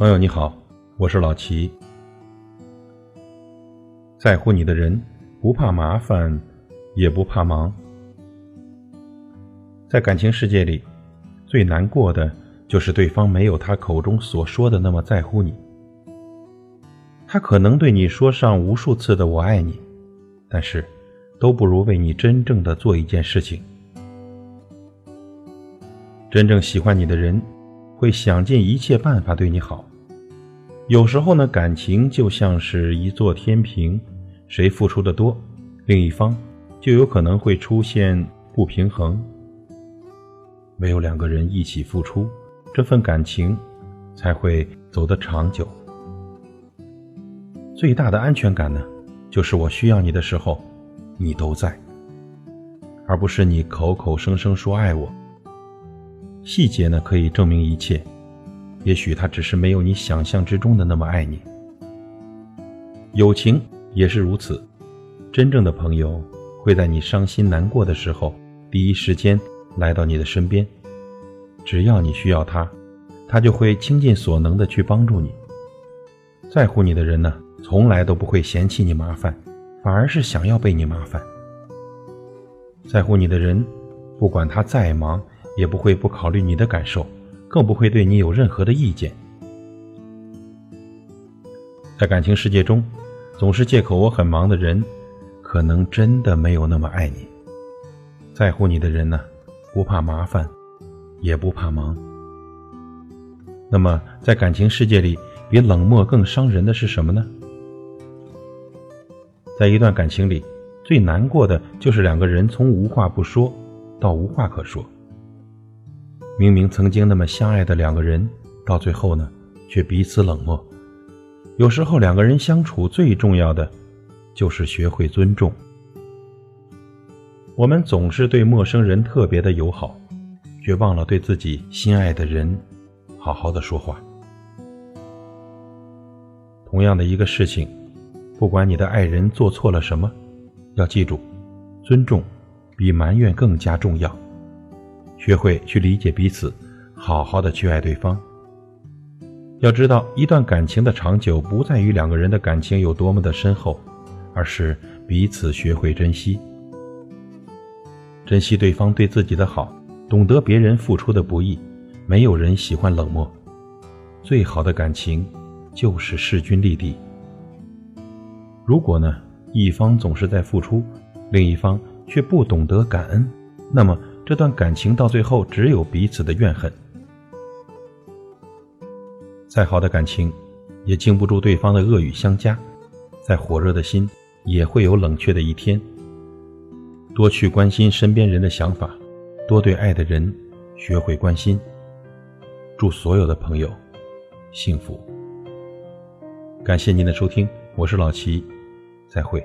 朋友你好，我是老齐。在乎你的人，不怕麻烦，也不怕忙。在感情世界里，最难过的就是对方没有他口中所说的那么在乎你。他可能对你说上无数次的“我爱你”，但是都不如为你真正的做一件事情。真正喜欢你的人，会想尽一切办法对你好。有时候呢，感情就像是一座天平，谁付出的多，另一方就有可能会出现不平衡。唯有两个人一起付出，这份感情才会走得长久。最大的安全感呢，就是我需要你的时候，你都在，而不是你口口声声说爱我。细节呢，可以证明一切，也许他只是没有你想象之中的那么爱你。友情也是如此，真正的朋友会在你伤心难过的时候，第一时间来到你的身边，只要你需要他，他就会倾尽所能的去帮助你。在乎你的人呢？从来都不会嫌弃你麻烦，反而是想要被你麻烦。在乎你的人，不管他再忙，也不会不考虑你的感受，更不会对你有任何的意见。在感情世界中，总是借口我很忙的人，可能真的没有那么爱你。在乎你的人呢，不怕麻烦，也不怕忙。那么，在感情世界里，比冷漠更伤人的是什么呢？在一段感情里，最难过的就是两个人从无话不说到无话可说。明明曾经那么相爱的两个人，到最后呢，却彼此冷漠。有时候两个人相处最重要的，就是学会尊重。我们总是对陌生人特别的友好，却忘了对自己心爱的人好好的说话。同样的一个事情。不管你的爱人做错了什么，要记住，尊重比埋怨更加重要。学会去理解彼此，好好的去爱对方。要知道，一段感情的长久不在于两个人的感情有多么的深厚，而是彼此学会珍惜，珍惜对方对自己的好，懂得别人付出的不易。没有人喜欢冷漠，最好的感情就是势均力敌。如果呢，一方总是在付出，另一方却不懂得感恩，那么这段感情到最后只有彼此的怨恨。再好的感情，也经不住对方的恶语相加；再火热的心，也会有冷却的一天。多去关心身边人的想法，多对爱的人学会关心。祝所有的朋友幸福。感谢您的收听，我是老齐。再会。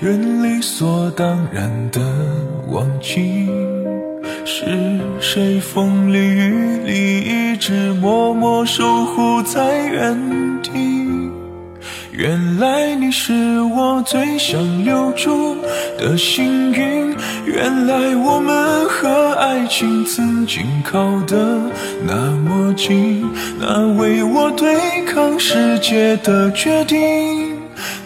人理所当然的忘记，是谁风里雨里一直默默守护在原地。原来你是我最想留住的幸运，原来我们和爱情曾经靠得那么近，那为我对抗世界的决定，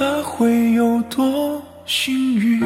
她会有多幸运？